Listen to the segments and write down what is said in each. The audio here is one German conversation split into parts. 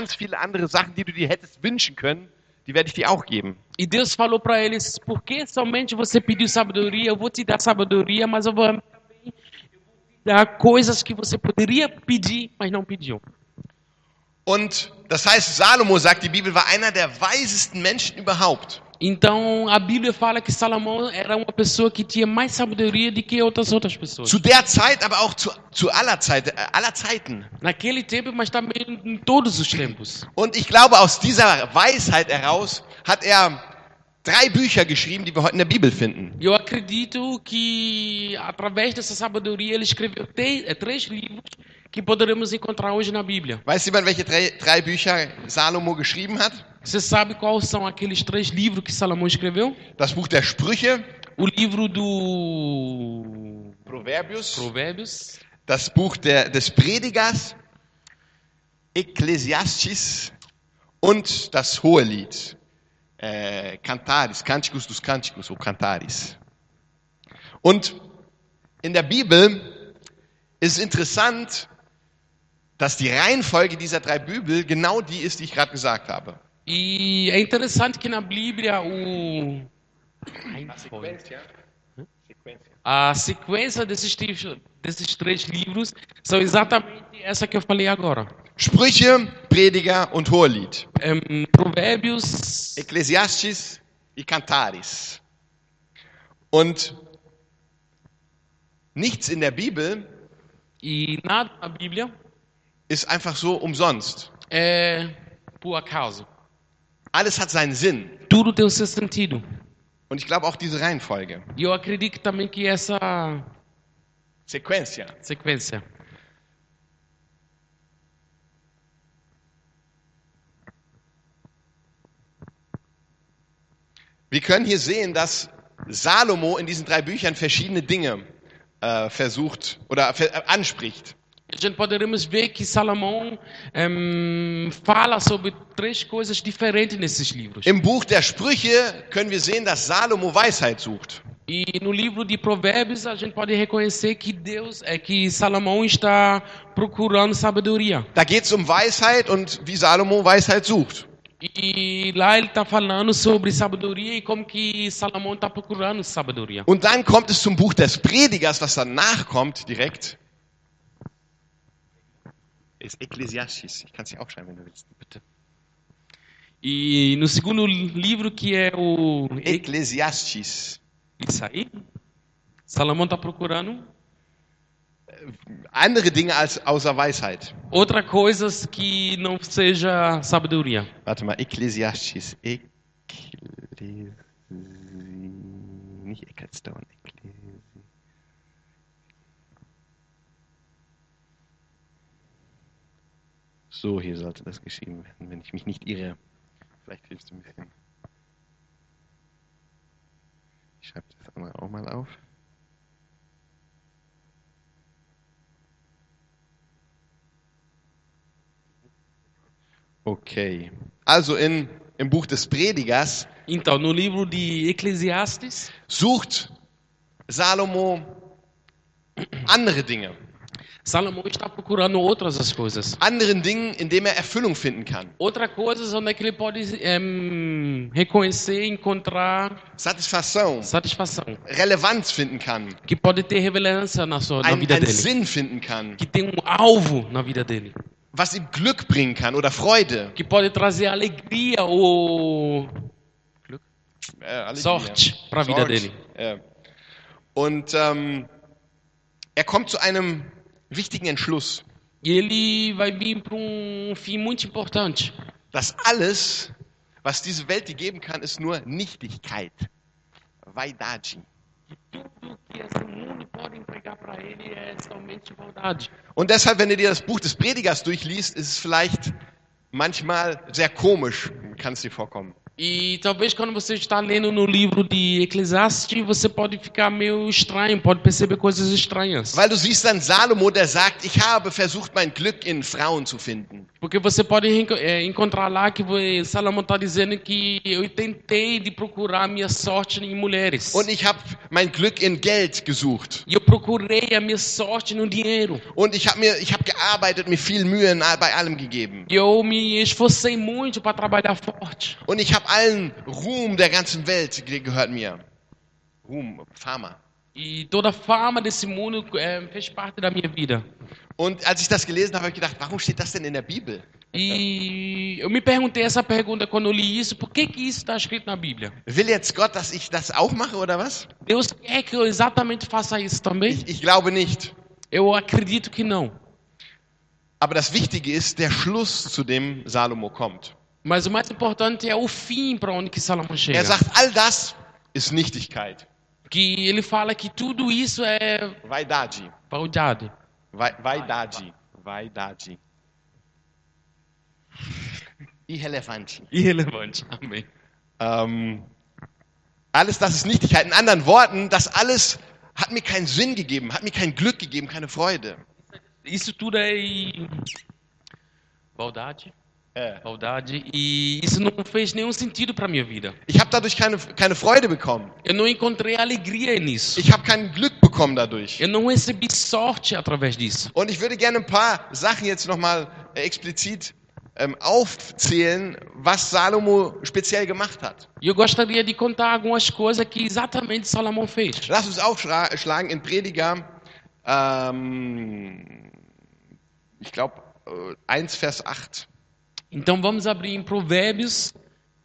ganz viele andere Sachen, die du dir hättest wünschen können, die werde ich dir auch geben. E Deus falou para eles: por que somente você pediu sabedoria? Eu vou te dar sabedoria, mas eu vou eu vou dar coisas que você poderia pedir, mas não pediu. Und das heißt, Salomo sagt, die Bibel war einer der weisesten Menschen überhaupt. Então a Bíblia fala que Salomão era uma pessoa que tinha mais sabedoria do que outras outras pessoas. Zu der Zeit, aber auch zu, zu aller, Zeit, äh, aller Zeiten. Naquele tempo, mas também em todos os tempos. Und ich glaube, aus dieser Weisheit heraus hat er drei Bücher geschrieben, die wir heute in der Bibel finden. Eu acredito que através dessa sabedoria ele escreveu eh, três livros que poderemos encontrar hoje na Bíblia. Weiß jemand, welche drei, drei Bücher Salomo geschrieben hat? Você sabe quais são aqueles três livros que Salomão escreveu? Das Buch der Sprüche, O livro do Proverbius, Provérbios, das Buch der, des Predigers, Ekklesiastes und das Hohelied, äh, Cantaris, Canticus dos Canticus, o Cantaris. Und in der Bibel ist interessant, dass die Reihenfolge dieser drei Bibel genau die ist, die ich gerade gesagt habe. E é interessante que na Bíblia o a sequência desses, livros- desses três livros são exatamente essa que eu falei agora. Sprüche, Prediger und Hohelied. Em, Provérbios, Ekklesiastes e Cantaris. Und nichts in der Bibel e nada na Bíblia ist einfach so umsonst. é por acaso. Alles hat seinen Sinn. Tudo tem o seu sentido. Und ich glaube auch diese Reihenfolge. E eu acredito também que essa Sequentia. sequência. Wir können hier sehen, dass Salomo in diesen drei Büchern verschiedene Dinge äh, versucht oder äh, anspricht. A gente poderemos ver que Salomão em, fala sobre três coisas diferentes nesses livros. Im Buch der Sprüche können wir sehen, dass Salomo Weisheit sucht. E no livro de Provérbios a gente pode reconhecer que Deus é que Salomão está procurando sabedoria. Da geht es um Weisheit und wie Salomo Weisheit sucht. E lá ele está falando sobre sabedoria e como que Salomão está procurando sabedoria. Und dann kommt es zum Buch des Predigers, was danach kommt direkt. Ist Ekklesiastes. Ich kann es dir aufschreiben, wenn du willst. Bitte. E no segundo livro que é o Ekklesiastes. isso aí, Salomão está procurando Andere Dinge als außer Weisheit. outra coisa que não seja sabedoria. Warte mal, Ekklesiastes. Ekklesi... Nicht Ecclestone. So, hier sollte das geschrieben werden, wenn ich mich nicht irre. Vielleicht hilfst du ein bisschen. Ich schreibe das andere auch mal auf. Okay. Also in, im Buch des Predigers Então, no livro de Eclesiastes, sucht Salomo andere Dinge. Salomão está procurando outras as coisas. Anderen Dingen, in denen er Erfüllung finden kann. Outra coisa onde é ele pode em, reconhecer, encontrar Satisfação, satisfação, Relevanz finden kann. que pode ter relevância na sua na Ein, vida einen dele, Sinn finden kann. que tem um alvo na vida dele, Was ihm Glück bringen kann oder Freude. que pode trazer alegria ou Äh, Alegria. sorte para a vida dele. Ja. Und ähm, er kommt zu einem wichtigen Entschluss, ele vai vir para um fim muito importante. dass alles, was diese Welt dir geben kann, ist nur Nichtigkeit. Vaidade. Und deshalb, wenn du dir das Buch des Predigers durchliest, ist es vielleicht manchmal sehr komisch, kann es dir vorkommen. E talvez quando você está lendo no livro de Eclesiastes, você pode ficar meio estranho, pode perceber coisas estranhas. Weil du siehst dann Salomo, der sagt, ich habe versucht, mein Glück in Frauen zu finden. Porque você pode é, encontrar lá que Salomão está dizendo que eu tentei de procurar minha sorte em mulheres. Und ich habe mein Glück in Geld gesucht. E eu procurei a minha sorte no dinheiro. Und ich habe mir, ich habe gearbeitet, mir viel Mühe bei allem gegeben. E eu me esforcei muito para trabalhar forte. Und ich habe allen Ruhm der ganzen Welt, gehört mir. Ruhm, Pharma. E toda a fama desse mundo é, fez parte da minha vida. Und als ich das gelesen habe, habe ich gedacht, warum steht das denn in der Bibel? E eu me perguntei essa pergunta quando eu li isso: por que, que isso está escrito na Bíblia? Will jetzt Gott, dass ich das auch mache oder was? Deus quer que eu exatamente faça isso também? Ich, ich glaube nicht. Eu acredito que não. Aber das Wichtige ist der Schluss, zu dem Salomo kommt. Mas o mais importante é o fim para onde que Salomão chega. Er sagt, all das ist Nichtigkeit. Que ele fala que tudo isso é Vaidade. vaidade. Vai- Vaidade. Vaidade. Irrelevante. Irrelevante. Amém. Ähm, alles das ist Nichtigkeit. In anderen Worten, das alles hat mir keinen Sinn gegeben, hat mir kein Glück gegeben, keine Freude. Isso tudo é vaidade. Äh. E isso não fez nenhum sentido para minha vida. ich habe dadurch keine, keine Freude bekommen. Eu não encontrei alegria nisso. Ich habe kein Glück bekommen dadurch. Eu não recebi sorte através disso. Und ich würde gerne ein paar Sachen jetzt nochmal äh, explizit ähm, aufzählen, was Salomo speziell gemacht hat. E eu gostaria de contar algumas coisas que exatamente Salomão fez. Lass uns aufschlagen in Prediger, ähm, ich glaube, äh, 1 Vers 8. Então vamos abrir em Provérbios,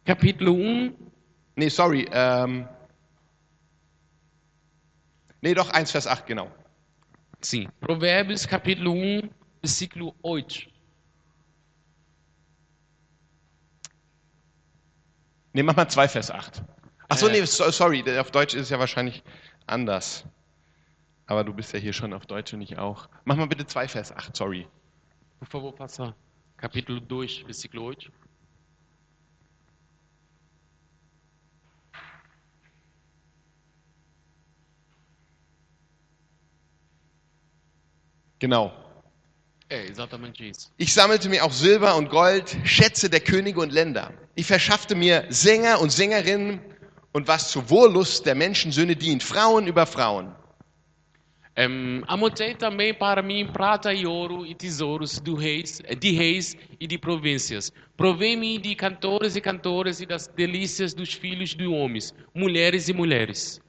capítulo 1. Nee, sorry. Ähm, nee, doch, 1 Vers 8, genau. Sim, Provérbios, capítulo 1, versículo 8. Nee, mach mal 2 Vers 8. Achso, Äh. nee, so, sorry, auf Deutsch ist es ja wahrscheinlich anders. Aber du bist ja hier schon auf Deutsch und ich auch. Mach mal bitte 2 Vers 8, sorry. Por favor, passa. Capítulo 2, versículo 8. Genau. Isso. Ich sammelte mir auch Silber und Gold, Schätze der Könige und Länder. Ich verschaffte mir Sänger und Sängerinnen und was zur Wohllust der Menschensöhne dient, Frauen über Frauen. Em, Amontei também para mim prata e ouro e tesouros do reis, de reis e de províncias. Provei-me de cantores e cantoras e das delícias dos filhos de homens, mulheres e mulheres.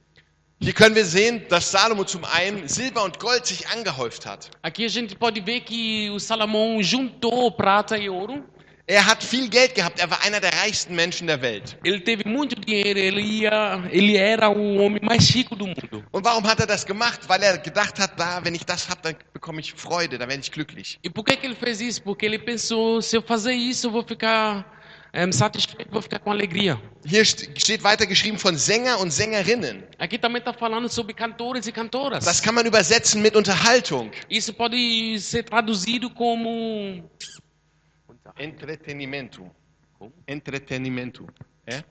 Hier können wir sehen, dass Salomo zum einen Silber und Gold sich angehäuft hat. Aqui a gente pode ver que o Salomão juntou prata e ouro. Er hat viel Geld gehabt, er war einer der reichsten Menschen der Welt. Ele teve muito dinheiro, ele, ia, ele era o homem mais rico do mundo. Und warum hat er das gemacht? Weil er gedacht hat, da, wenn ich das habe, dann bekomme ich Freude, dann werde ich glücklich. E por que, que ele fez isso? Porque ele pensou: se eu fazer isso, eu vou ficar em, satisfeito, vou ficar com alegria. Hier st- steht weiter geschrieben von Sänger und Sängerinnen. Aqui também está falando sobre cantores e cantoras. Das kann man übersetzen mit Unterhaltung. Isso pode ser traduzido como Entretenimento. Como? Entretenimento. Ja?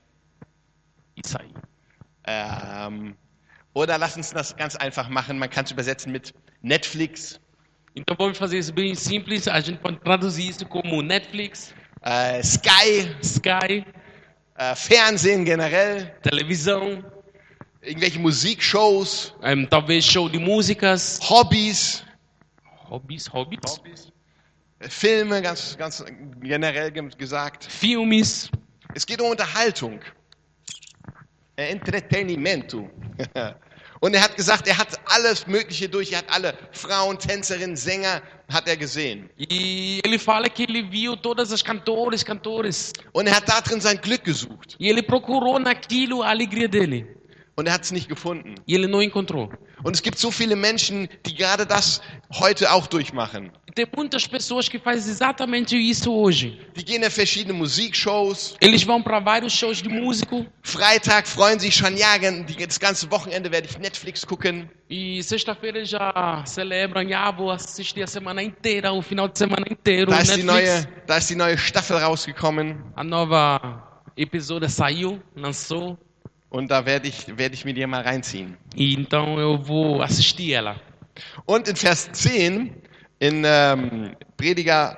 isso aí. Ähm, oder lass uns das ganz einfach machen. Man kann es übersetzen mit Netflix, Então vamos fazer isso bem simples. A gente pode traduzir isso como Netflix, äh, Sky, Sky, äh, Fernsehen generell, televisão, irgendwelche Musikshows, em, talvez show de músicas, Hobbys, hobbies, hobbits, äh, Filme, ganz, ganz generell ge- gesagt. filmes. Es geht um Unterhaltung. Entretenimento. Und er hat gesagt, er hat alles Mögliche durch. Er hat alle Frauen, Tänzerinnen, Sänger, hat er gesehen. E ele fala que ele viu todas as cantoras, cantores. Und er hat da drin sein Glück gesucht. E ele procurou naquilo a alegria dele. Und er hat es nicht gefunden. Ele não encontrou. Und es gibt so viele Menschen, die gerade das heute auch durchmachen. Tem muitas pessoas que fazem exatamente isso hoje. Die gehen in verschiedene Musikshows. Eles vão para vários shows de músico. Freitag freuen sich schon, ja, die- das ganze Wochenende werde ich Netflix gucken. E sexta-feira já celebram, ah, vou assistir a semana inteira, o final de semana inteiro. Da ist, die Netflix. neue, da ist die neue Staffel rausgekommen. A nova episódio saiu, lançou. Und da werde ich, werde ich mir die mal reinziehen. E então eu vou assistir ela. Und in Vers 10, in ähm, Prediger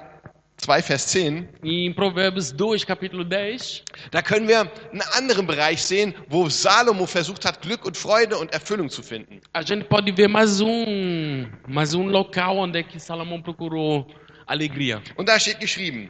2, Vers 10, E em Provérbios 2, capítulo 10, da können wir einen anderen Bereich sehen, wo Salomo versucht hat, Glück und Freude und Erfüllung zu finden. a gente pode ver mais um, mais um local onde é que Salomão procurou alegria. Und da steht geschrieben,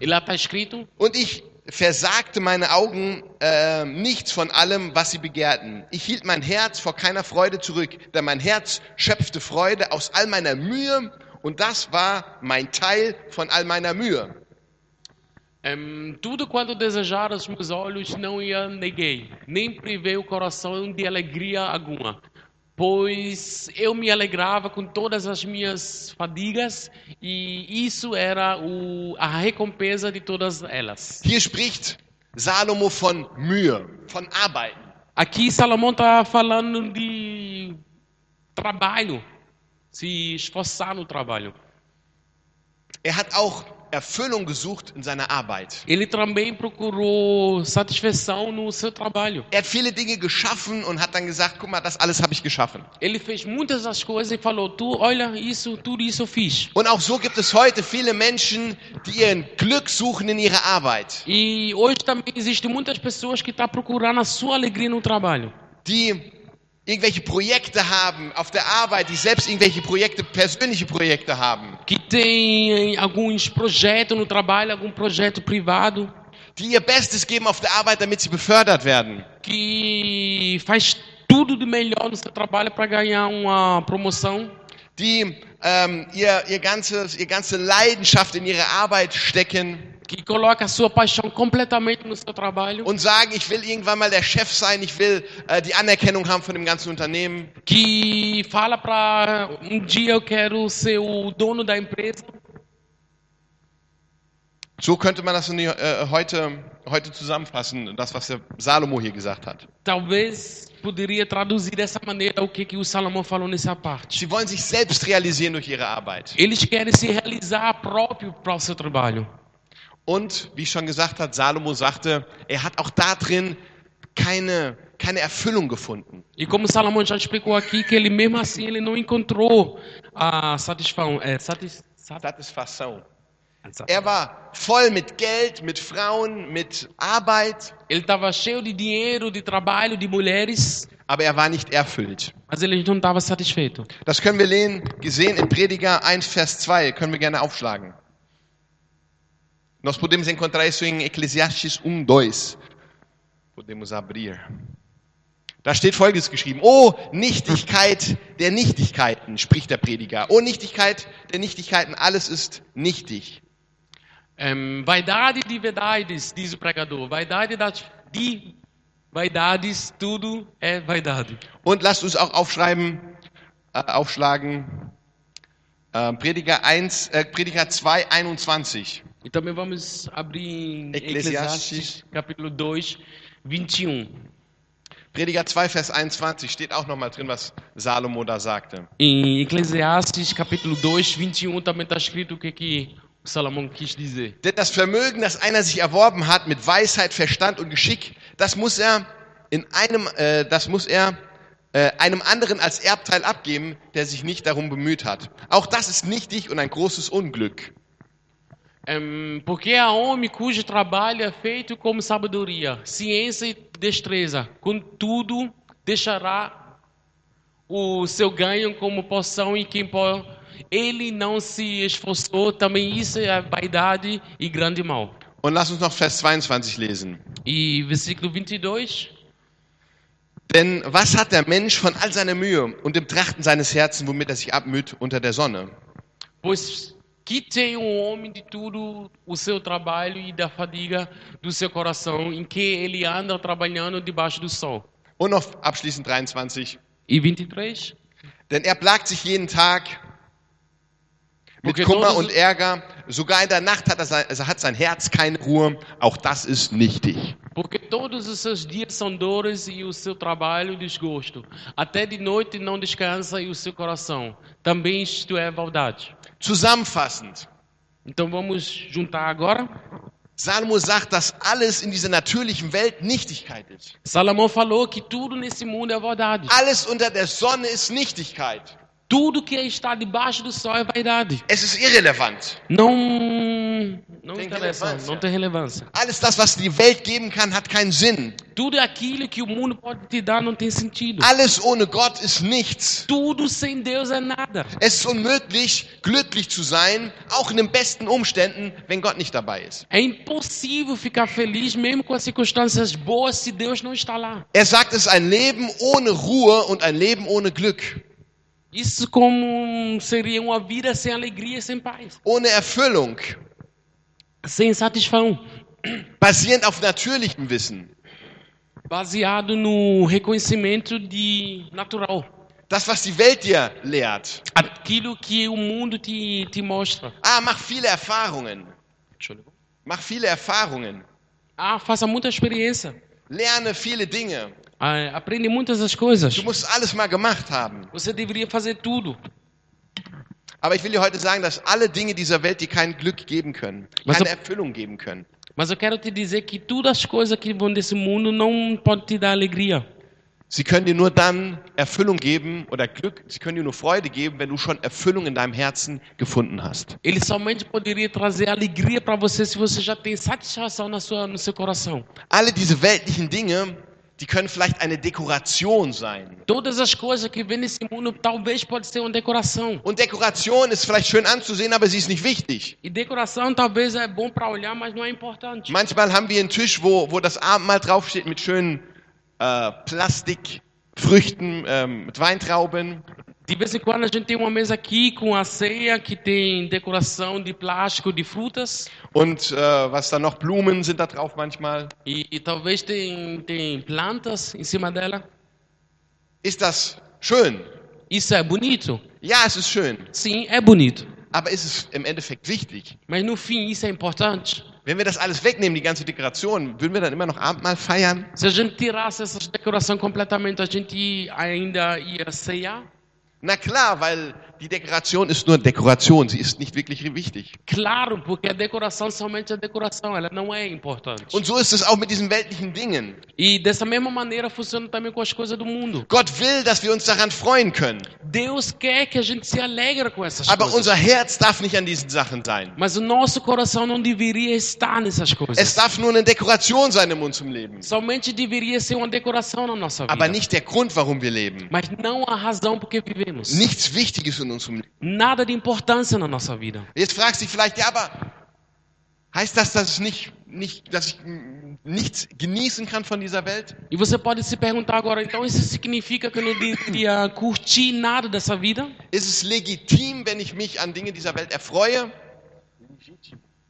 E lá está escrito: und ich versagte meine Augen äh, nichts von allem, was sie begehrten. Ich hielt mein Herz vor keiner Freude zurück, denn mein Herz schöpfte Freude aus all meiner Mühe und das war mein Teil von all meiner Mühe. Em, tudo quanto desejaram os meus olhos não ia neguei, nem privei o coração de alegria alguma, pois eu me alegrava com todas as minhas fadigas e isso era o, a recompensa de todas elas. Hier spricht Salomo von Mühe, von Arbeiten. Aqui Salomão está falando de trabalho, se esforçar no trabalho. Er hat auch Erfüllung gesucht in seiner Arbeit. Ele também procurou satisfação no seu trabalho. Er hat viele Dinge geschaffen und hat dann gesagt, guck mal, das alles habe ich geschaffen. Ele fez muitas das coisas e falou: "Tu, olha isso, tudo isso eu fiz." Und auch so gibt es heute viele Menschen, die ihren Glück suchen in ihrer Arbeit, E hoje também existem muitas pessoas que estão procurando a sua alegria no trabalho. die irgendwelche Projekte haben auf der Arbeit, die selbst irgendwelche Projekte, persönliche Projekte haben, Que tem alguns projetos no trabalho, algum projeto privado, die ihr Bestes geben auf der Arbeit, damit sie befördert werden. que faz tudo de melhor no seu trabalho para ganhar uma promoção. die ähm, ihr, ihr, ganzes, ihr ganze Leidenschaft in ihre Arbeit stecken Que coloca a sua paixão completamente no seu trabalho. und sagen, ich will irgendwann mal der Chef sein, ich will äh, die Anerkennung haben von dem ganzen Unternehmen. Que fala para um dia eu quero ser o dono da empresa. So könnte man das in die, äh, heute, heute zusammenfassen, das, was der Salomo hier gesagt hat. Talvez poderia traduzir dessa maneira o que, que o Salomão falou nessa parte. Sie wollen sich selbst realisieren durch ihre Arbeit. Eles querem se realizar próprio para o seu trabalho. Und, wie ich schon gesagt hat, Salomo sagte, er hat auch da drin keine, keine Erfüllung gefunden. E como Salomão já explicou aqui, que ele mesmo assim ele não encontrou a satisfação. É, satis, sat- Satisfação. Er war voll mit Geld, mit Frauen, mit Arbeit, Ele estava cheio de dinheiro, de trabalho, de mulheres, aber er war nicht erfüllt. mas ele não estava satisfeito. Das können wir lehnen, gesehen in Prediger 1, Vers 2, können wir gerne aufschlagen. Nós podemos encontrar isso em Eclesiastes 1, 2. Podemos abrir. Da steht Folgendes geschrieben. Oh, Nichtigkeit der Nichtigkeiten, spricht der Prediger. Oh, Nichtigkeit der Nichtigkeiten, alles ist nichtig. Em, vaidade de verdades, diz o pregador. Vaidade das, de vaidades, tudo é vaidade. Und lasst uns auch aufschreiben, äh, aufschlagen, äh, Prediger 1, äh, Prediger 2, 21. E também vamos abrir em Eclesiastes. Eclesiastes, capítulo 2, 21. Prediger 2, Vers 21 steht auch nochmal drin, was Salomo da sagte. Em Eclesiastes, capítulo 2, 21, também está escrito o que, que Salomão quis dizer. Denn das Vermögen, das einer sich erworben hat mit Weisheit, Verstand und Geschick, das muss er in einem, äh, das muss er äh, einem anderen als Erbteil abgeben, der sich nicht darum bemüht hat. Auch das ist nichtig und ein großes Unglück. Em, porque há homem cujo trabalho é feito como sabedoria, ciência e destreza. Contudo, deixará o seu ganho como poção e quem po- ele não se esforçou, também isso é vaidade e grande mal. Und lass uns noch Vers 22 lesen. E versículo 22. Denn was hat der Mensch von all seiner Mühe und dem Trachten seines Herzens, womit er sich abmüht unter der Sonne? Pois que tem um homem de tudo o seu trabalho e da fadiga do seu coração, em que ele anda trabalhando debaixo do sol. Und noch abschließend 23. E 23. Denn er plagt sich jeden Tag mit Okay, Kummer und Ärger. Sogar in der Nacht hat, er sein, also hat sein Herz keine Ruhe. Auch das ist nichtig. Porque todos os seus dias são dores e o seu trabalho desgosto. Até de noite não descansa e o seu coração. Também isto é vaidade. Zusammenfassend. Então vamos juntar agora. Salomo sagt, dass alles in dieser natürlichen Welt Nichtigkeit ist. Salomão falou que tudo nesse mundo é vaidade. Alles unter der Sonne ist Nichtigkeit. Tudo que está debaixo do sol é vaidade. Es ist irrelevant. Não, não Tem interessa, relevância. não tem relevância. Alles das, was die Welt geben kann, hat keinen Sinn. Tudo aquilo que o mundo pode te dar não tem sentido. Alles ohne Gott ist nichts. Tudo sem Deus é nada. Es ist unmöglich, glücklich zu sein, auch in den besten Umständen, wenn Gott nicht dabei ist. É impossível ficar feliz mesmo com as circunstâncias boas se Deus não está lá. Er sagt, es ist ein Leben ohne Ruhe und ein Leben ohne Glück, Isso como seria uma vida sem alegria, sem paz, ohne Erfüllung, sem satisfação, basierend auf natürlichem Wissen. baseado no reconhecimento de natural, Das, was die Welt dir lehrt. aquilo que o mundo te, te mostra. Ah, mach viele Erfahrungen. Mach viele Erfahrungen. Ah, faça muita experiência, Lerne viele Dinge. Ah, aprende muitas das coisas. Du musst alles mal gemacht haben. Você deveria fazer tudo. Aber ich will dir heute sagen, dass alle Dinge dieser Welt dir kein Glück geben können, Was keine ob- Erfüllung geben können. Mas eu quero te dizer que todas as coisas que vão desse mundo não podem te dar alegria. Sie können dir nur dann Erfüllung geben oder Glück, sie können dir nur Freude geben, wenn du schon Erfüllung in deinem Herzen gefunden hast. Ele somente poderia trazer alegria para você se você já tem satisfação na sua, no seu coração. Alle diese weltlichen Dinge, die können vielleicht eine Dekoration sein. Todas as coisas que vêm nesse mundo talvez pode ser uma decoração. Und Dekoration ist vielleicht schön anzusehen, aber sie ist nicht wichtig. E decoração talvez é bom para olhar, mas não é importante. Manchmal haben wir einen Tisch, wo, wo das Abendmahl draufsteht mit schönen äh, Plastikfrüchten, ähm, mit Weintrauben. De vez em quando a gente tem uma mesa aqui com a ceia que tem decoração de plástico, de frutas. Und äh, was da noch, Blumen sind da drauf manchmal. E, e talvez tem, tem plantas em cima dela. Ist das schön? Isso é bonito? Ja, es ist schön. Sim, é bonito. Aber ist es im Endeffekt wichtig? Mas no fim, isso é importante. Wenn wir das alles wegnehmen, die ganze Dekoration, würden wir dann immer noch Abendmahl feiern? Se a gente tirasse essa decoração completamente, a gente ainda ia ceiar? Na klar, weil die Dekoration ist nur Dekoration, sie ist nicht wirklich wichtig. Claro, porque a decoração somente é decoração, ela não é importante. Und so ist es auch mit diesen weltlichen Dingen. E dessa mesma maneira funciona também com as coisas do mundo. Gott will, dass wir uns daran freuen können. Deus quer que a gente se alegre com essas Aber coisas. unser Herz darf nicht an diesen Sachen sein. Mas o nosso coração não deveria estar nessas coisas. Es darf nur eine Dekoration sein in unserem Leben. Somente deveria ser uma decoração na nossa vida. Aber nicht der Grund, warum wir leben. Mas não a razão por que vivemos. Nichts Wichtiges in unserem Leben. Nada de importância na nossa vida. Jetzt fragst du dich vielleicht, ja, aber heißt das, dass, es nicht, nicht, dass ich nichts genießen kann von dieser Welt? E você pode se perguntar agora, então isso significa que eu não deveria curtir nada dessa vida? Ist es legitim, wenn ich mich an Dinge dieser Welt erfreue?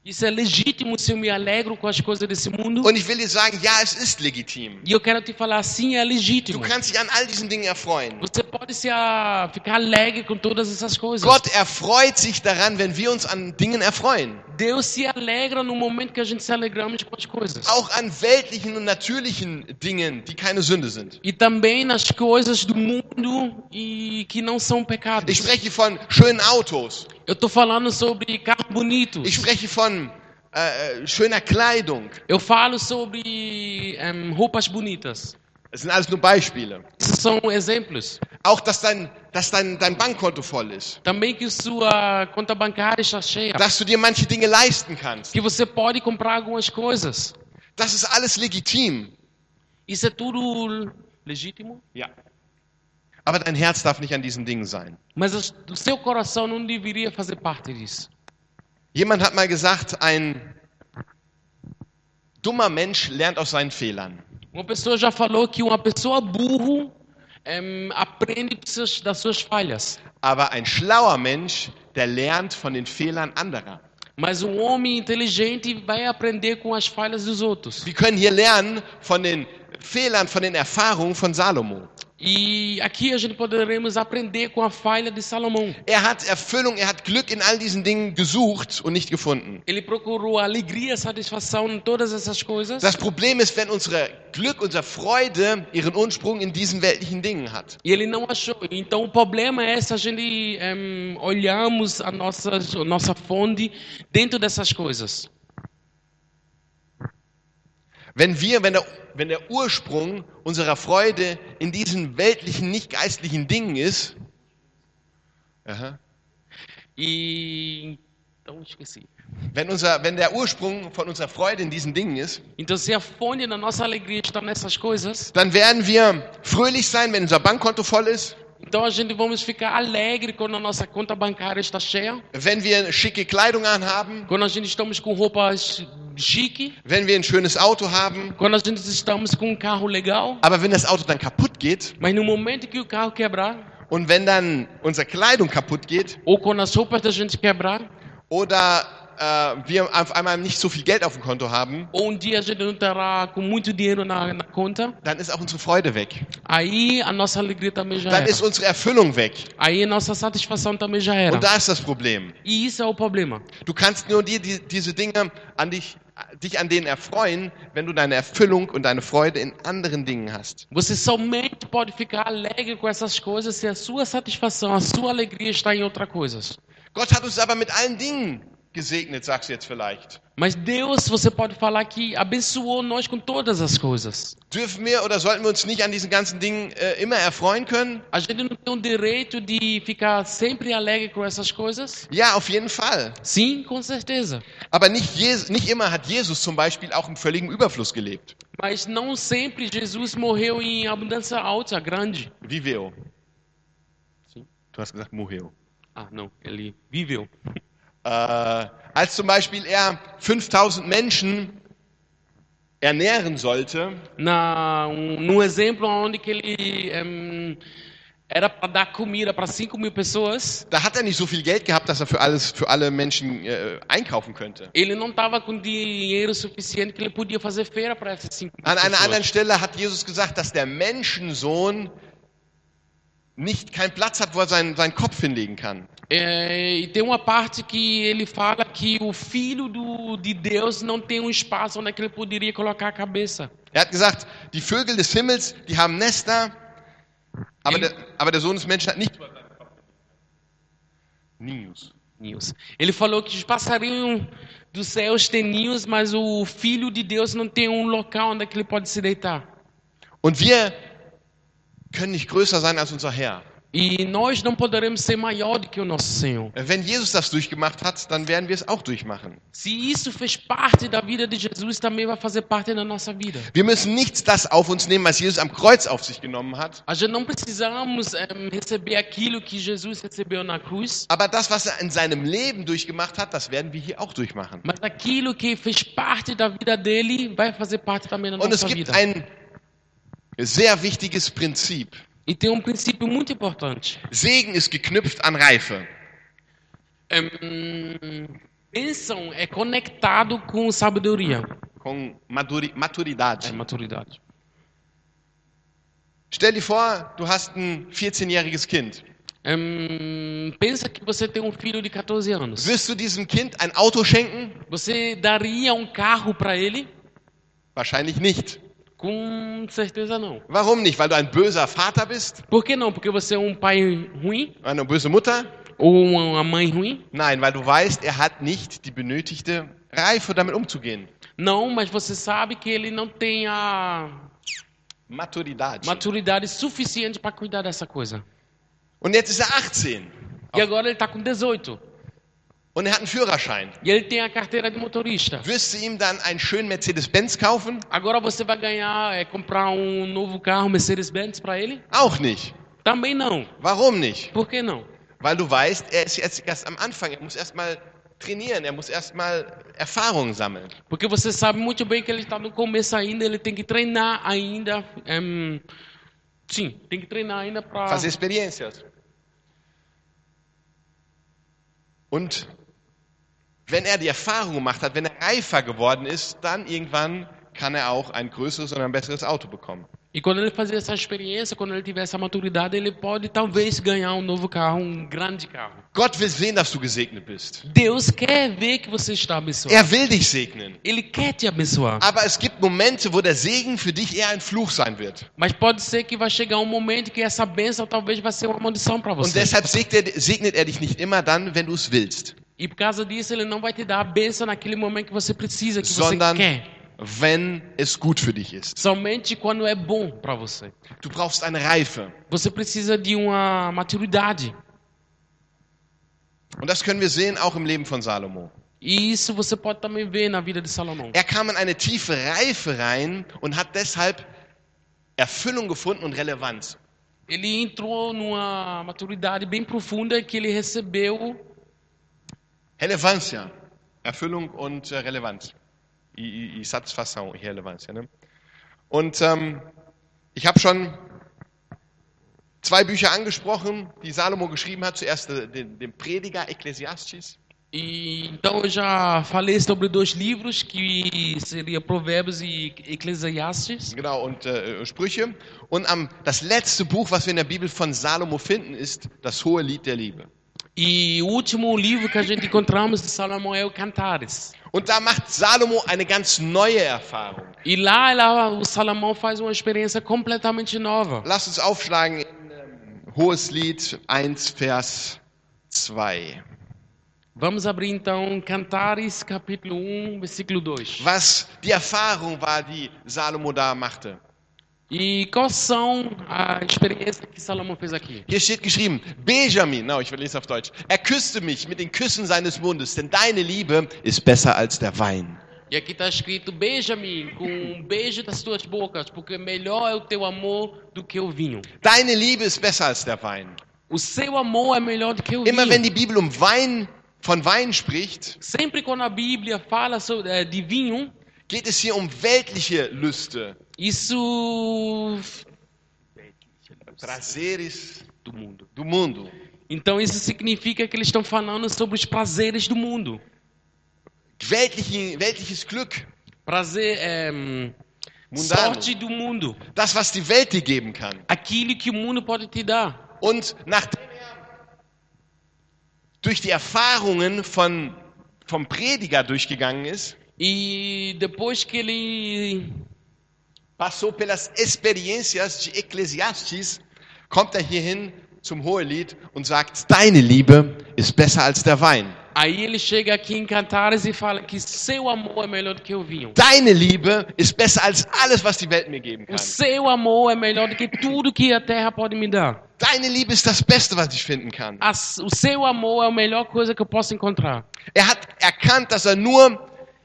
Isso é legítimo se eu me alegro com as coisas desse mundo? Und ich will dir sagen, ja, es ist legitim. E eu quero te falar, sim, é Du legítimo. kannst dich an all diesen Dingen erfreuen. Você pode se ah, ficar alegre com todas essas coisas. Gott erfreut sich daran, wenn wir uns an Dingen erfreuen. Deus se alegra no momento que a gente se alegramos com as coisas. Auch an weltlichen und natürlichen Dingen, die keine Sünde sind. E também nas coisas do mundo e que não são pecados. Ich spreche von schönen Autos. Eu tô falando sobre carros bonitos. Ich spreche von äh, äh, schöner Kleidung. Eu falo sobre em, roupas bonitas. Das sind alles nur Beispiele. São exemplos. Auch, dass dein, dass dein, dein Bankkonto voll ist. Também que sua conta bancária está cheia. Dass du dir manche Dinge leisten kannst. Que você pode comprar algumas coisas. Das ist alles legitim. Isso é tudo legítimo. Ja. Aber dein Herz darf nicht an diesen Dingen sein. Mas as- o seu coração não deveria fazer parte disso. Jemand hat mal gesagt, ein dummer Mensch lernt aus seinen Fehlern. Uma pessoa já falou que uma pessoa burro em, aprende das suas falhas. Aber ein schlauer Mensch, der lernt von den Fehlern anderer. Mas um homem inteligente vai aprender com as falhas dos outros. Wir können hier lernen von den Fehlern, von den Erfahrungen von Salomo. E aqui a gente poderemos aprender com a falha de Salomão. Er hat Erfüllung, er hat Glück in all diesen Dingen gesucht und nicht gefunden. Ele procurou alegria, satisfação em todas essas coisas. Das Problem ist, wenn unser Glück, unsere Freude ihren Ursprung in diesen weltlichen Dingen hat. E ele não achou. Então o problema é se a gente em, olhamos a nossa, a nossa fonte dentro dessas coisas. Wenn wir, wenn der, wenn der Ursprung unserer Freude in diesen weltlichen, nicht geistlichen Dingen ist, Aha. E então esqueci. Wenn, unser, wenn der Ursprung von unserer Freude in diesen Dingen ist, Então se a fonte da nossa alegria está nessas coisas, dann werden wir fröhlich sein, wenn unser Bankkonto voll ist, então a gente vamos ficar alegre quando a nossa conta bancária está cheia, wenn wir schicke Kleidung anhaben, quando a gente estamos com roupas chique, wenn wir ein schönes Auto haben. quando a gente estamos com um carro legal, Aber wenn das Auto dann kaputt geht mas no momento que o carro quebrar und wenn dann unsere Kleidung kaputt geht ou quando as roupas da gente quebrar, oder äh, wir auf einmal nicht so viel Geld auf dem Konto haben, ou um dia a gente não estará com muito dinheiro na, na conta, dann ist auch unsere Freude weg. aí a nossa alegria também já Dann era. ist unsere Erfüllung weg. Aí a nossa satisfação também já era. Und da ist das Problem. E isso é o problema. Du kannst nur dir die, diese Dinge an dich, dich an denen erfreuen, wenn du deine Erfüllung und deine Freude in anderen Dingen hast. Você somente pode ficar alegre com essas coisas se a sua satisfação, a sua alegria está em outras coisas. Gott hat uns aber mit allen Dingen gesegnet, sagst du jetzt vielleicht. Mas Deus, você pode falar que abençoou nós com todas as coisas. Dürfen wir oder sollten wir uns nicht an diesen ganzen Dingen äh, immer erfreuen können? A gente não tem o direito de ficar sempre alegre com essas coisas? Ja, auf jeden Fall. Sim, com certeza. Aber nicht, Jes nicht immer hat Jesus zum Beispiel auch im völligen Überfluss gelebt. Mas não sempre Jesus morreu em abundância alta, grande. Viveu. Sim. Du hast gesagt, morreu. Ah, não, ele viveu. Äh, als zum Beispiel er 5000 Menschen ernähren sollte, Na, um, num exemplo onde que ele em, era para dar comida para 5 mil pessoas, da hat er nicht so viel Geld gehabt, dass er für alles, für alle Menschen äh, einkaufen könnte. ele não estava com dinheiro suficiente que ele podia fazer feira para essas 5 mil An einer anderen. Stelle hat Jesus gesagt, dass der Menschensohn nicht keinen Platz hat, wo er seinen, seinen Kopf hinlegen kann. É, e tem uma parte que ele fala que o filho do, de Deus não tem um espaço onde é ele poderia colocar a cabeça. Er hat gesagt, die Vögel des Himmels, die haben Nester, aber der, aber der Sohn des Menschen hat nicht. Ninhos. Ninhos. Ele falou que os passarinhos dos céus têm ninhos, mas o filho de Deus não tem um local onde é ele pode se deitar. Und wir können nicht größer sein als unser Herr. E nós não poderemos ser maior do que o nosso Senhor. Wenn Jesus das durchgemacht hat, dann werden wir es auch durchmachen. Se isso fez parte da vida de Jesus, também vai fazer parte da nossa vida. Wir müssen nicht das auf uns nehmen, was Jesus am Kreuz auf sich genommen hat, A gente não precisamos em, receber aquilo que Jesus recebeu na cruz, aber das, was er in seinem Leben durchgemacht hat, das werden wir hier auch durchmachen. mas aquilo que fez parte da vida dele vai fazer parte também da Und es gibt vida. ein sehr wichtiges Prinzip. E tem um princípio muito importante. Segen ist geknüpft an Reife. Em, bênção é conectado com sabedoria, Com Maduri Maturidade. é maturidade. Stell dir vor, du hast ein 14-jähriges Kind. Em, pensa que você tem um filho de 14 anos. Wirst du diesem Kind ein Auto schenken? Você daria um carro para ele? Wahrscheinlich nicht. Com certeza não. Warum nicht? Weil du ein böser Vater bist? Por que não? Porque você é um pai ruim Eine böse Mutter? ou uma mãe ruim? Nein, weil du weißt, er hat nicht die benötigte Reife, damit umzugehen. Não, mas você sabe que ele não tem a Maturidade. maturidade suficiente para cuidar dessa coisa. Und jetzt ist er 18. E agora ele está com 18. Und er hat einen Führerschein. E ele tem a carteira de motorista. Wirst du ihm dann einen schönen Mercedes-Benz kaufen? Agora você vai ganhar, é, comprar um novo carro Mercedes-Benz para ele? Auch nicht. Também não. Warum nicht? Por que não? Weil du weißt, er ist jetzt erst am Anfang. Er muss erst mal trainieren. Er muss erst mal Erfahrungen sammeln. Porque você sabe muito bem que ele está no começo ainda, ele tem que treinar ainda. em, sim, tem que treinar ainda para. Fazer experiências. Und wenn er die Erfahrung gemacht hat, wenn er reifer geworden ist, dann irgendwann kann er auch ein größeres und ein besseres Auto bekommen. E quando ele fazer essa experiência, quando ele tiver essa maturidade, ele pode talvez ganhar um novo carro, um grande carro. Gott will sehen, dass du gesegnet bist. Deus quer ver que você está abençoado. Er will dich segnen. Ele quer te abençoar. Aber es gibt Momente, wo der Segen für dich eher ein Fluch sein wird. Mas pode ser que vai chegar um momento que essa bênção talvez vai ser uma maldição para Und você. deshalb segnet er, segnet er dich nicht immer dann, wenn du es willst, E por causa disso, ele não vai te dar a bênção naquele momento que você precisa, que você sondern quer. wenn es gut für dich ist. Somente quando é bom para você. Du brauchst eine Reife. Você precisa de uma maturidade. Und das können wir sehen auch im Leben von Salomo. E isso você pode também ver na vida de Salomão. Er kam in eine tiefe Reife rein und hat deshalb Erfüllung gefunden und Relevanz. Ele entrou numa maturidade bem profunda que ele recebeu Relevância. Erfüllung und äh, Relevanz. I, I, I Satisfação e Relevância. Ne? Und ähm, ich habe schon zwei Bücher angesprochen, die Salomo geschrieben hat. Zuerst äh, den, den Prediger Ecclesiastes E então eu já falei sobre dois livros que seria Provérbios e Eclesiastes. genau, und äh, Sprüche. Und am, das letzte Buch, was wir in der Bibel von Salomo finden, ist das Hohe Lied der Liebe. E o último livro que a gente encontramos de Salomão é o Cantares. Und da macht Salomo eine ganz neue Erfahrung. E lá ela, o Salomão faz uma experiência completamente nova. Lasst uns aufschlagen in ähm, Hohes Lied 1, Vers 2. Vamos abrir então Cantares, capítulo 1, versículo 2. Was die Erfahrung war, die Salomo da machte. E quais são a experiência que Salomão fez aqui? Hier steht geschrieben, Benjamin, no, ich lese auf Deutsch, er küsste mich mit den Küssen seines Mundes, denn deine Liebe ist besser als der Wein. E aqui está escrito Benjamin, com um beijo das tuas bocas, porque melhor é o teu amor do que o vinho. Deine Liebe ist besser als der Wein. O seu amor é melhor do que o Immer wenn vinho. die Bibel um Wein, von Wein spricht, Sempre quando a Bíblia fala sobre, eh, de vinho, geht es hier um weltliche Lüste. Isso Prazeres do mundo. do mundo. Então isso significa que eles estão falando sobre os prazeres do mundo. Weltlichen, weltliches Glück. Prazer, hum, Mundano. sorte do mundo. Das, was die Welt dir geben kann. Aquilo que o mundo pode te dar. Und nachdem er durch die Erfahrungen von, vom Prediger durchgegangen ist, E depois que ele passou pelas experiências de Ecclesiastes, kommt er hierhin zum Hohelied und sagt, deine Liebe ist besser als der Wein. Aí ele chega aqui em Cantares e fala que seu amor é melhor do que o vinho. Deine Liebe ist besser als alles, was die Welt mir geben O kann. seu amor é melhor do que tudo que a terra pode me dar. Deine Liebe ist das Beste, was ich finden kann. As- o seu amor é a melhor coisa que eu posso encontrar. Er hat erkannt, dass er nur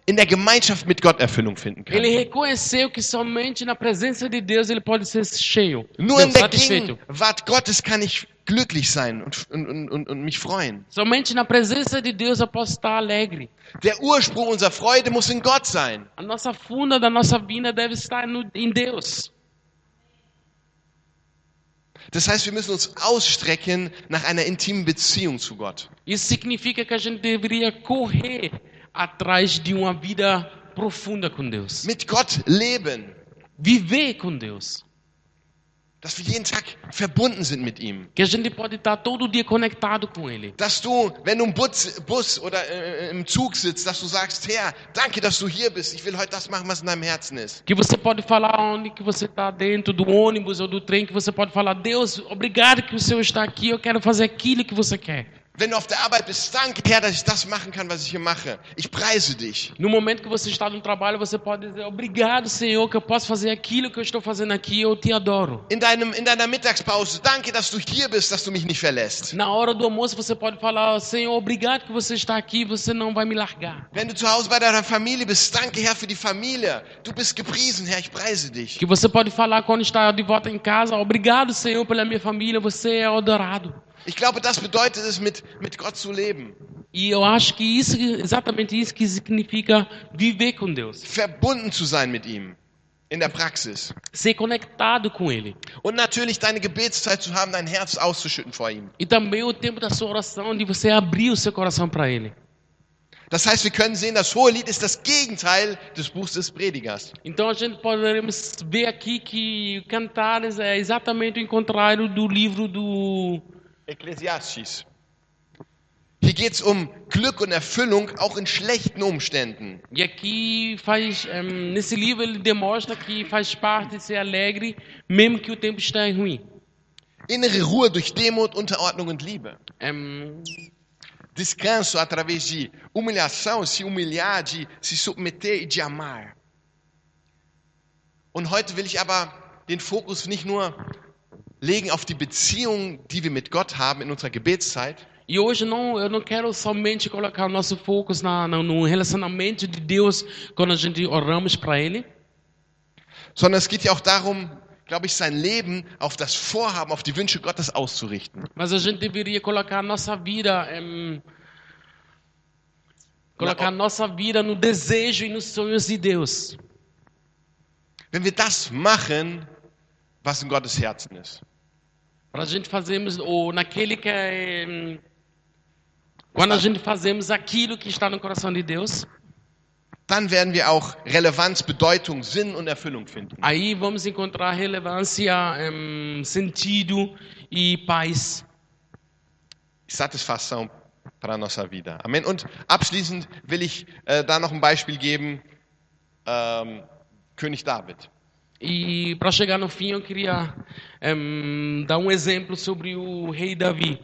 in der Gemeinschaft mit Gott Erfüllung finden kann. Ele reconheceu que somente na presença de Deus ele pode ser cheio, Nur in der. Gegenwart Gottes kann ich glücklich sein und, und, und, und mich freuen. Somente na presença de Deus eu posso estar alegre. Der Ursprung unserer Freude muss in Gott sein. A nossa funda da nossa vida deve estar no, em Deus. Das heißt, wir müssen uns ausstrecken nach einer intimen Beziehung zu Gott. Isso significa que a gente deveria correr atrás de uma vida profunda com Deus. Mit Gott leben. Viver com Deus. Dass wir jeden Tag verbunden sind mit ihm. Que a gente pode estar todo dia conectado com Ele. Dass du, wenn du im Bus, Bus oder äh, im Zug sitzt, dass du sagst, Herr, danke, dass du hier bist. Ich will heute das machen, was in deinem Herzen ist. Que você pode falar onde que você está dentro do ônibus ou do trem, que você pode falar, Deus, obrigado que o Senhor está aqui, eu quero fazer aquilo que você quer. Wenn du auf der Arbeit bist, danke, Herr, dass ich das machen kann, was ich hier mache. Ich preise dich. No momento que você está no trabalho, você pode dizer, obrigado, Senhor, que eu posso fazer aquilo que eu estou fazendo aqui, eu te adoro. In, deinem, in deiner Mittagspause, danke, dass du hier bist, dass du mich nicht verlässt. Na hora do almoço, você pode falar, Senhor, obrigado que você está aqui, você não vai me largar. Wenn du zu Hause bei deiner Familie bist, danke, Herr, für die Familie. Du bist gepriesen, Herr, ich preise dich. Que você pode falar quando está de volta em casa, obrigado, Senhor, pela minha família, você é adorado. Ich glaube, das bedeutet es, mit, mit Gott zu leben. E eu acho que isso, exatamente isso que significa viver com Deus. Verbunden zu sein mit ihm. In der Praxis. Ser conectado com Ele. Und natürlich deine Gebetszeit zu haben, dein Herz auszuschütten vor ihm. E também o tempo da sua oração, de você abrir o seu coração para Ele. Das heißt, wir können sehen, das hohe Lied ist das Gegenteil des Buchs des Predigers. Então a gente poderemos ver aqui que Cantares é exatamente o contrário do livro do Ekklesiastes. Hier geht es um Glück und Erfüllung, auch in schlechten Umständen. E aqui faz, em, nesse livro ele demonstra que faz parte de ser alegre, mesmo que o tempo esteja ruim. Innere Ruhe durch Demut, Unterordnung und Liebe. Em, Descanso através de humilhação, se humilhar, de se submeter e de amar. Und heute will ich aber den Fokus nicht nur legen auf die Beziehung, die wir mit Gott haben in unserer Gebetszeit, E hoje não, eu não quero somente colocar o nosso foco na, no relacionamento de Deus quando a gente oramos para Ele, sondern es geht ja auch darum, glaube ich, sein Leben auf das Vorhaben, auf die Wünsche Gottes auszurichten. mas a gente deveria colocar nossa vida, em, colocar nossa vida no desejo e nos sonhos de Deus. Wenn wir das machen, was in Gottes Herzen ist. Para a gente fazermos, ou naquele que é. Quando a gente fazemos aquilo que está no coração de Deus, Dann werden wir auch Relevanz, Bedeutung, Sinn und Erfüllung finden. aí vamos encontrar relevância, em, sentido e paz. Satisfação para a nossa vida. Amen. Und abschließend will ich äh, da noch ein Beispiel geben. Ähm, König David. E para chegar no fim, eu queria em, dar um exemplo sobre o rei Davi.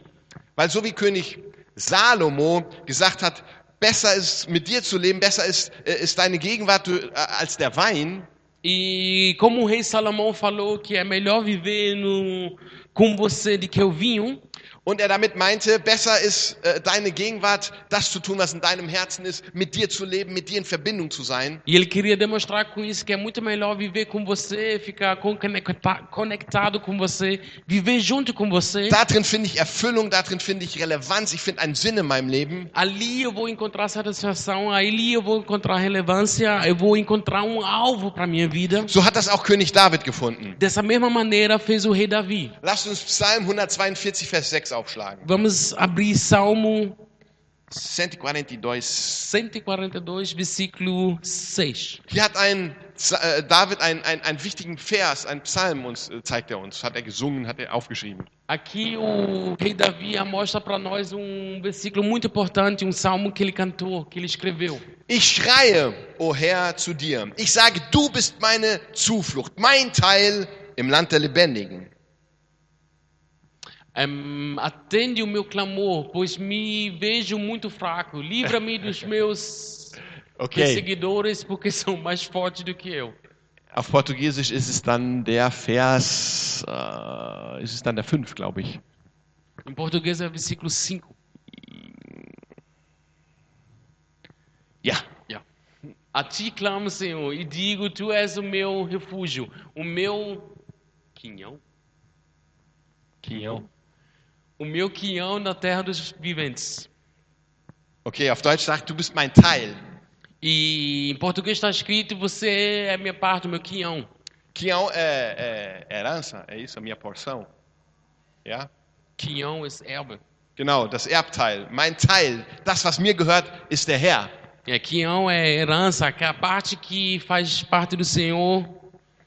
Weil so wie König Salomo gesagt hat, besser ist mit dir zu leben, besser ist, äh, ist deine Gegenwart äh, als der Wein, E como o rei Salomão falou que é melhor viver no, com você do que o vinho, Und er damit meinte, besser ist äh, deine Gegenwart, das zu tun, was in deinem Herzen ist, mit dir zu leben, mit dir in Verbindung zu sein. e ele queria demonstrar com isso que é muito melhor viver com você, ficar con- conecta- conectado com você, viver junto com você. Darin finde ich Erfüllung, darin finde ich Relevanz, ich finde einen Sinn in meinem Leben. Ali eu vou encontrar satisfação, ali eu vou encontrar relevância, eu vou encontrar um alvo para minha vida. So hat das auch König David gefunden. Dessa mesma maneira fez o rei Davi. Lasst uns Psalm 142, Vers 6 aufschlagen. Vamos abrir Salmo 142. 142, versículo 6. Hier hat ein äh, David einen, einen, einen wichtigen Vers, einen Psalm uns äh, zeigt er uns, hat er gesungen, hat er aufgeschrieben. Aqui o rei Davi mostra para nós um versículo muito importante, um salmo que ele cantou, que ele escreveu. Ich schreie, o Herr, zu dir. Ich sage, du bist meine Zuflucht, mein Teil im Land der Lebendigen. Em, atende o meu clamor, pois me vejo muito fraco. Livra-me dos meus perseguidores, porque são mais fortes do que eu. Auf Portugiesisch ist es dann der Vers, äh, ist es dann der 5, glaube ich. Em português é versículo 5. Ja. Yeah. A ti clamo, Senhor, e digo: Tu és o meu refúgio, o meu quinhão, Quinhão. O meu quinhão na terra dos viventes. Okay, auf Deutsch sagt, du bist mein Teil. E em português está escrito: Você é minha parte, o meu quinhão. Quinhão é, é herança, é isso, a minha porção. Ja? Quinhão é erbe. Genau, das Erbteil. Mein Teil, das, was mir gehört, ist der Herr. É, quinhão é herança, que é a parte que faz parte do Senhor.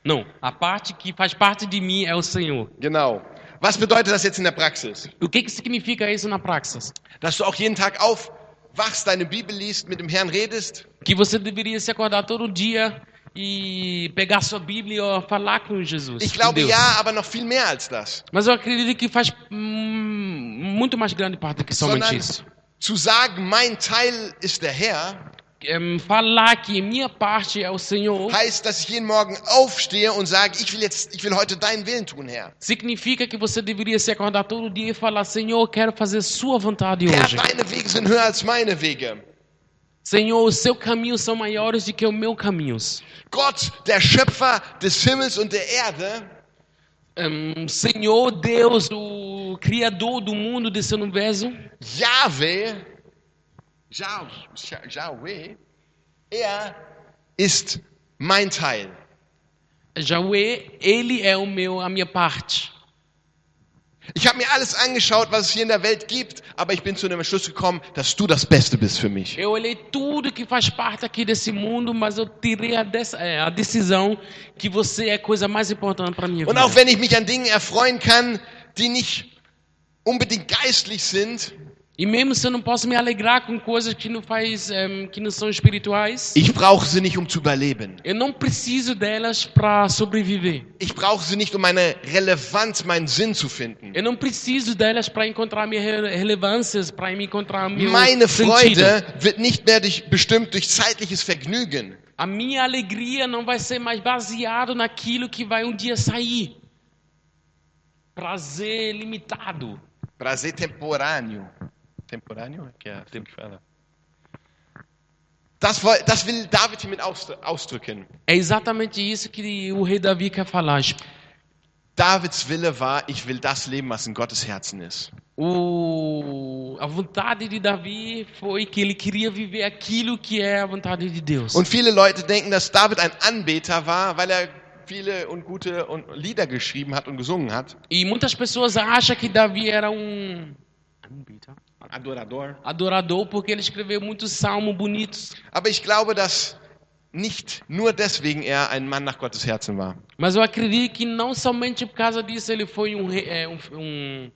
Não, a parte que faz parte de mim é o Senhor. Genau. Was bedeutet das jetzt in der Praxis? O que, que significa isso na praxis? Dass du auch jeden Tag aufwachst, deine Bibel liest, mit dem Herrn redest, Que você deveria se acordar todo dia e pegar sua Bíblia e falar com Jesus. Ich glaube Deus. ja, aber noch viel mehr als das. Mas eu acredito que faz muito mais grande parte que somente Sondern isso. zu sagen, mein Teil ist der Herr, Falar que minha parte é o Senhor heißt, dass ich jeden Morgen aufstehe und sage, ich will jetzt, ich will heute deinen Willen tun, Herr. significa que você deveria se acordar todo dia e falar: Senhor, quero fazer sua vontade Herr, hoje. deine Wege sind höher als meine Wege. Senhor, os seus caminhos são maiores do que os meus caminhos. Gott, der Schöpfer des Himmels und der Erde, Em, Senhor Deus, o Criador do mundo, desse universo, Yahweh, Yahweh, er ist mein Teil. Yahweh, Ele é o meu, a minha parte. Ich habe mir alles angeschaut, was es hier in der Welt gibt, aber ich bin zu dem Schluss gekommen, dass du das Beste bist für mich. Eu olhei tudo que faz parte aqui desse mundo, mas eu tirei a, é, a decisão que você é a coisa mais importante para minha Und auch wenn ich mich an Dingen erfreuen kann, die nicht unbedingt geistlich sind, E mesmo se eu não posso me alegrar com coisas que não faz, em, que não são espirituais, ich brauche sie nicht, um zu überleben. eu não preciso delas para sobreviver. Ich brauche sie nicht, um meine Relevanz, meinen Sinn zu finden. Eu não preciso delas para encontrar minhas rele- relevâncias, para me encontrar meu Meine sentido. Freude wird nicht mehr durch, bestimmt durch zeitliches Vergnügen. A minha alegria não vai ser mais baseado naquilo que vai um dia sair. Prazer limitado. Prazer temporâneo. Temporâneo? Que é assim que fala. Das, das will David hiermit aus- ausdrücken. É exatamente isso que o rei Davi quer falar. Davids Wille war, ich will das leben, was in Gottes Herzen ist. O, a vontade de Davi foi que ele queria viver aquilo que é a vontade de Deus. Und viele Leute denken, dass David ein Anbeter war, weil er viele und gute und Lieder geschrieben hat und gesungen hat. E muitas pessoas acham que Davi era um Adorador. adorador porque ele escreveu muitos salmos bonitos. Aber ich glaube, dass nicht nur deswegen er ein Mann nach Gottes Herzen war. Mas eu acredito que não somente por causa disso ele foi um, é, um, um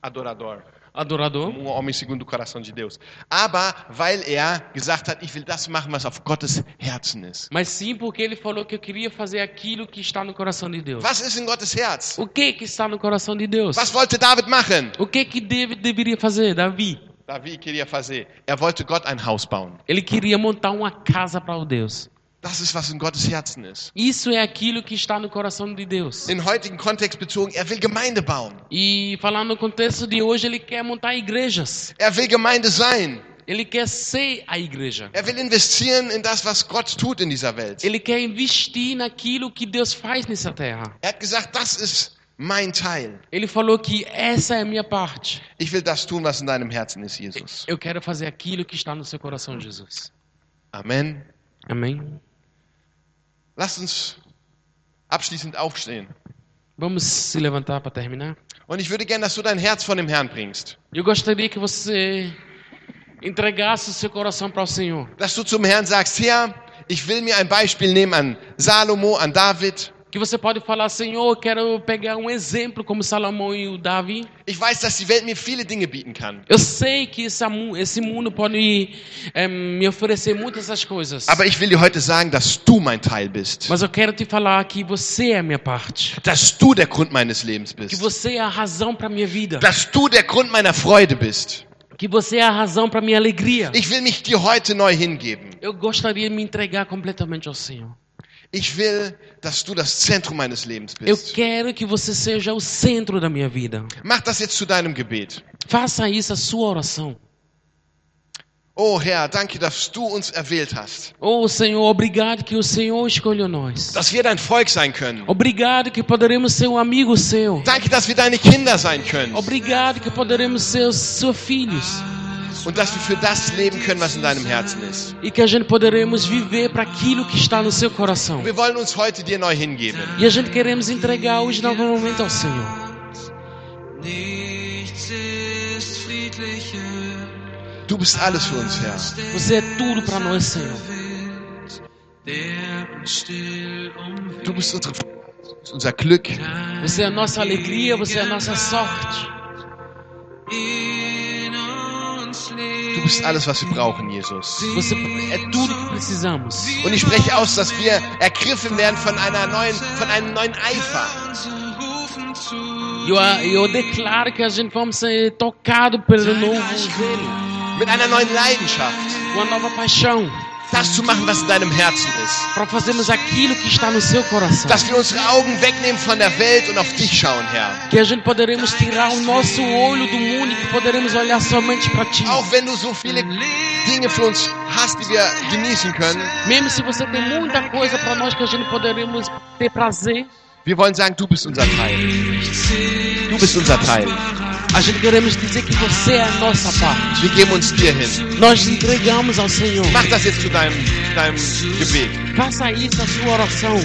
Adorador. Adorador, Um homem segundo o coração de Deus. Aber weil er gesagt hat, ich will das machen, was auf Gottes Herzen ist. mas sim porque ele falou que eu queria fazer aquilo que está no coração de Deus. Was ist in Gottes Herz? O que que está no coração de Deus? Was wollte David machen? O que que David deveria fazer, Davi? David queria fazer. Er wollte Gott ein Haus bauen. Ele queria montar uma casa para o Deus. Das ist, was in Gottes Herzen ist. Isso é aquilo que está no coração de Deus. In heutigen Kontext bezogen, er will Gemeinde bauen. E falando no contexto de hoje, ele quer montar igrejas. Er will Gemeinde sein. Ele quer ser a igreja. Er will investieren in das, was Gott tut in dieser Welt. Ele quer investir naquilo que Deus faz nessa terra. Er hat gesagt, das ist mein Teil. Ele falou que essa é a minha parte. Ich will das tun, was in deinem Herzen ist, Jesus. Eu quero fazer aquilo que está no seu coração, Jesus. Amen. Amém? Lasst uns abschließend aufstehen. Vamos se levantar para terminar? Und ich würde gerne, dass du dein Herz von dem Herrn bringst. Eu gostaria que você entregasse o seu coração para o Senhor. Dass du zum Herrn sagst, Herr, ich will mir ein Beispiel nehmen an Salomo, an David. Que você pode falar, Senhor, quero pegar um exemplo como Salomão e o Davi. Ich weiß, dass die Welt mir viele Dinge bieten kann. Eu sei que esse, esse mundo pode eh, me oferecer muitas essas coisas. Aber ich will dir heute sagen, dass du mein Teil bist. Mas eu quero te falar que você é minha parte. Dass du der Grund meines Lebens Que bist. você é a razão para minha vida. Dass du der Grund meiner Freude bist. Que você é a razão para minha alegria. Eu gostaria de me entregar completamente ao Senhor. Ich will, dass du das Zentrum meines Lebens Eu bist. quero que você seja o centro da minha vida. Mach das jetzt zu deinem Gebet. Faça isso a sua oração. Oh Herr, danke, dass du uns erwählt hast. Oh Senhor, obrigado que o Senhor escolheu nós. Dass wir dein Volk sein können. Obrigado que poderemos ser um amigo seu. Danke, dass wir deine Kinder sein können. Obrigado que poderemos ser seus filhos. Und dass wir für das leben können, was in deinem Herzen ist. E que a gente poderemos viver para aquilo que está no seu coração. Wir wollen uns heute dir neu hingeben. E a gente queremos entregar hoje novamente ao Senhor. Du bist alles für uns, Herr. Você é tudo para nós, Senhor. Du bist unsere, unser Glück. Você é a nossa alegria, você é a nossa sorte. Du bist alles, was wir brauchen, Jesus. Und ich spreche aus, dass wir ergriffen werden von einer neuen, von einem neuen Eifer. Eu, eu declaro que a gente vamos ser tocado pelo novo zelo, Mit einer neuen Leidenschaft. uma nova paixão, Das zu machen, was in deinem Herzen ist. Dass wir unsere Augen wegnehmen von der Welt und auf dich schauen, Herr. E. Auch wenn du so viele Dinge für uns hast, die wir genießen können. Mesmo se você tem muita coisa para nós que a gente poderemos ter prazer, Wir wollen sagen, du bist unser Teil. Du bist unser Teil. A gente queremos dizer que você é a nossa parte. Wir geben uns dir hin. Nós entregamos ao Senhor. Mach das jetzt zu deinem, deinem Gebet. Faça isso a sua oração.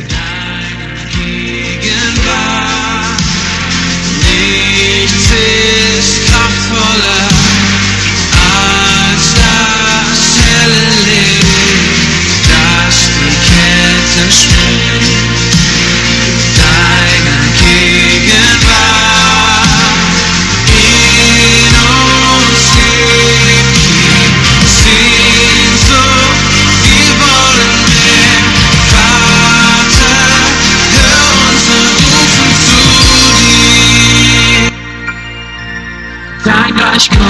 Nichts ist kraftvoller als das helle Licht, das die Ketten. much gold.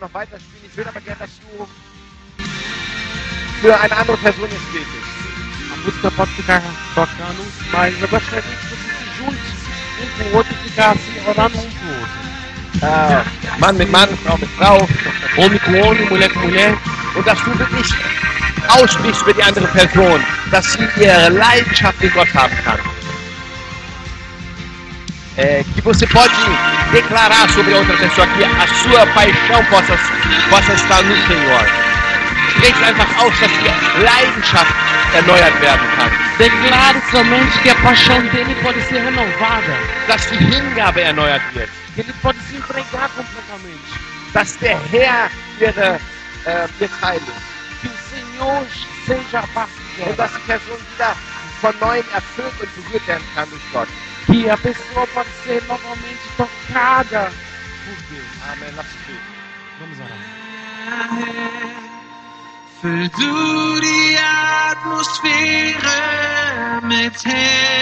noch weiterspielen. Ich würde aber gerne, dass du für eine andere Person jetzt música pode ficar tocando, mas eu gostaria que você se junte um com o outro e ficar assim, orando um pro outro. Äh, Mann mit Mann, Frau Frau. Homem com homem, mulher com mulher. Und dass du wirklich aussprichst für die andere Person, dass sie ihre Leidenschaft in Gott haben kann. É, que você pode declarar sobre a outra pessoa que a sua paixão possa, possa estar no Senhor. Sprecht einfach aus, dass die Leidenschaft erneuert werden kann. Declare somente que a paixão dele pode ser renovada. Dass die Hingabe erneuert wird. Que ele pode se entregar completamente. Dass der Herr ihre, äh, Teil ist. Que o Senhor seja a parte Und dass die Person wieder von neuem erfüllt und berührt werden kann durch Gott. Que a pessoa pode ser novamente tocada por Deus. Amen. Lass uns beten. Vamos orar. Verdoe die atmosfeer met hem.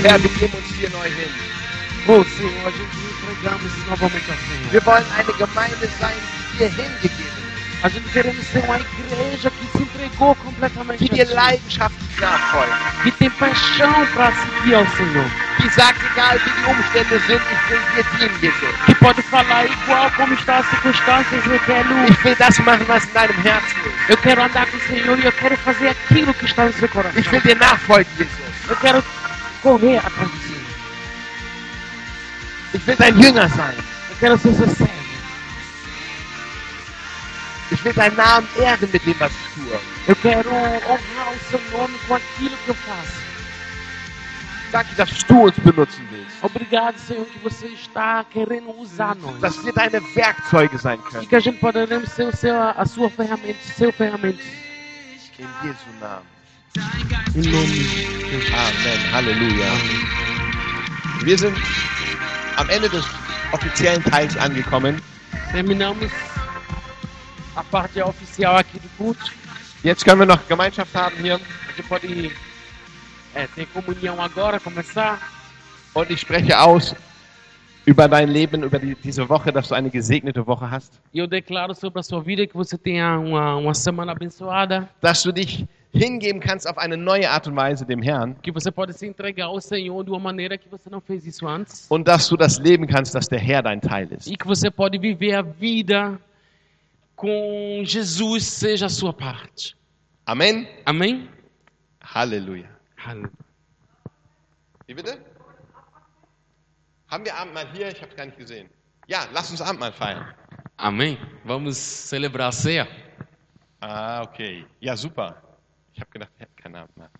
Uns dir neu hin. Senhor, a gente entregamos novamente ao Senhor. Wir wollen eine Gemeinde sein, die dir hingegeben A gente queremos ser uma igreja que se entregou completamente a dir Ti, leidenschaftlich nachfolgt, que tem paixão para seguir ao Senhor, die sagt, egal wie die Umstände sind, ich will dir dienen, Jesus. que pode falar igual como está as circunstâncias, eu quero, Ich will das machen, was in deinem Herzen ist. eu quero andar com o Senhor e eu quero fazer aquilo que está no seu coração. Ich will dir nachfolgen, Jesus. Eu quero correr atrás do Senhor. Ich will dein Jünger sein. Eu quero ser seu servo. Ich will deinen Namen ehren mit dem, was ich tue. Eu quero honrar o seu nome com aquilo que eu faço. Danke, dass du uns benutzen willst. Obrigado, Senhor, que você está querendo usar nós. Dass wir deine Werkzeuge sein E können. que a gente poderemos ser o seu, a sua ferramenta, seu ferramenta. In Jesu Namen. Amen. Halleluja. Wir sind am Ende des offiziellen Teils angekommen. Terminamos a parte oficial aqui do culto. Jetzt können wir noch Gemeinschaft haben hier. A gente pode é, ter comunhão agora, começar. Und ich spreche aus über dein Leben, über die, diese Woche, dass du eine gesegnete Woche hast. Eu declaro sobre a sua vida que você tenha uma, uma semana abençoada, Dass du dich hingeben kannst auf eine neue Art und Weise dem Herrn. que você pode se entregar ao Senhor de uma maneira que você não fez isso antes. Und dass du das leben kannst, dass der Herr dein Teil ist. E que você pode viver a vida com Jesus seja a sua parte. Amen. Amém? Halleluja. Halleluja. Wie bitte? Haben wir Abendmahl hier? Ich habe es gar nicht gesehen. Ja, lass uns Abendmahl feiern. Amém? Vamos celebrar a ceia. Ah, okay. Ja, super. Ich habe gedacht, wir hätten kein Abendmahl.